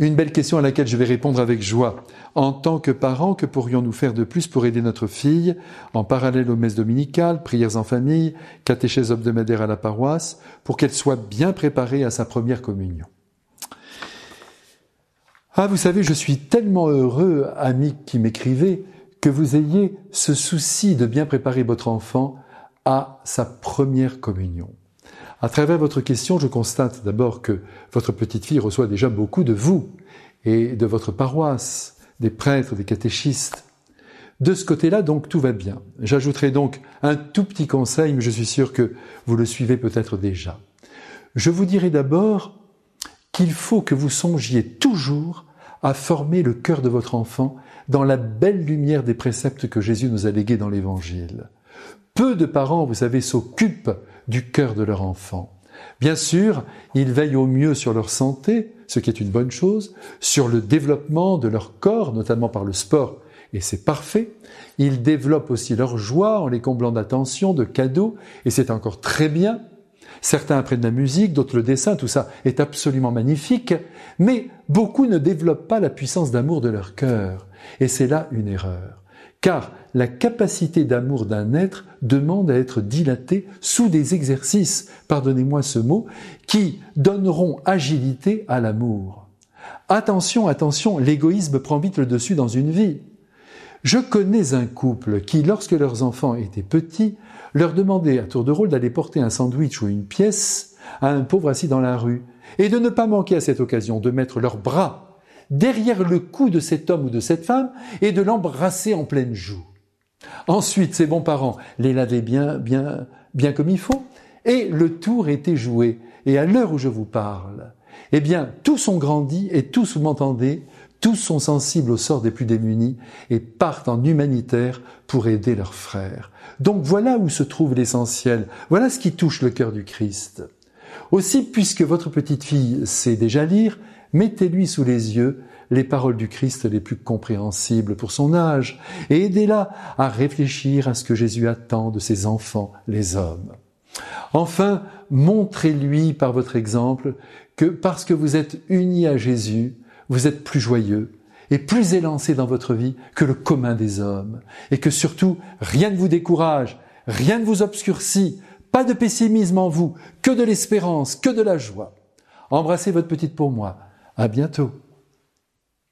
Une belle question à laquelle je vais répondre avec joie. En tant que parents, que pourrions-nous faire de plus pour aider notre fille? En parallèle aux messes dominicales, prières en famille, catéchèse hebdomadaire à la paroisse, pour qu'elle soit bien préparée à sa première communion Ah, vous savez, je suis tellement heureux, ami qui m'écrivez, que vous ayez ce souci de bien préparer votre enfant à sa première communion. À travers votre question, je constate d'abord que votre petite fille reçoit déjà beaucoup de vous et de votre paroisse, des prêtres, des catéchistes. De ce côté-là, donc, tout va bien. J'ajouterai donc un tout petit conseil, mais je suis sûr que vous le suivez peut-être déjà. Je vous dirai d'abord qu'il faut que vous songiez toujours à former le cœur de votre enfant dans la belle lumière des préceptes que Jésus nous a légués dans l'Évangile. Peu de parents, vous savez, s'occupent du cœur de leur enfant. Bien sûr, ils veillent au mieux sur leur santé, ce qui est une bonne chose, sur le développement de leur corps, notamment par le sport, et c'est parfait. Ils développent aussi leur joie en les comblant d'attention, de cadeaux, et c'est encore très bien. Certains apprennent la musique, d'autres le dessin, tout ça est absolument magnifique, mais beaucoup ne développent pas la puissance d'amour de leur cœur, et c'est là une erreur car la capacité d'amour d'un être demande à être dilatée sous des exercices, pardonnez-moi ce mot, qui donneront agilité à l'amour. Attention, attention, l'égoïsme prend vite le dessus dans une vie. Je connais un couple qui, lorsque leurs enfants étaient petits, leur demandait à tour de rôle d'aller porter un sandwich ou une pièce à un pauvre assis dans la rue, et de ne pas manquer à cette occasion de mettre leurs bras derrière le cou de cet homme ou de cette femme et de l'embrasser en pleine joue. Ensuite, ces bons parents les lavaient bien, bien, bien comme il faut, et le tour était joué. Et à l'heure où je vous parle, eh bien, tous ont grandi et tous, vous m'entendez, tous sont sensibles au sort des plus démunis et partent en humanitaire pour aider leurs frères. Donc voilà où se trouve l'essentiel. Voilà ce qui touche le cœur du Christ. Aussi, puisque votre petite fille sait déjà lire, mettez-lui sous les yeux les paroles du Christ les plus compréhensibles pour son âge, et aidez-la à réfléchir à ce que Jésus attend de ses enfants, les hommes. Enfin, montrez-lui par votre exemple que parce que vous êtes unis à Jésus, vous êtes plus joyeux et plus élancé dans votre vie que le commun des hommes, et que surtout rien ne vous décourage, rien ne vous obscurcit, pas de pessimisme en vous, que de l'espérance, que de la joie. Embrassez votre petite pour moi. À bientôt.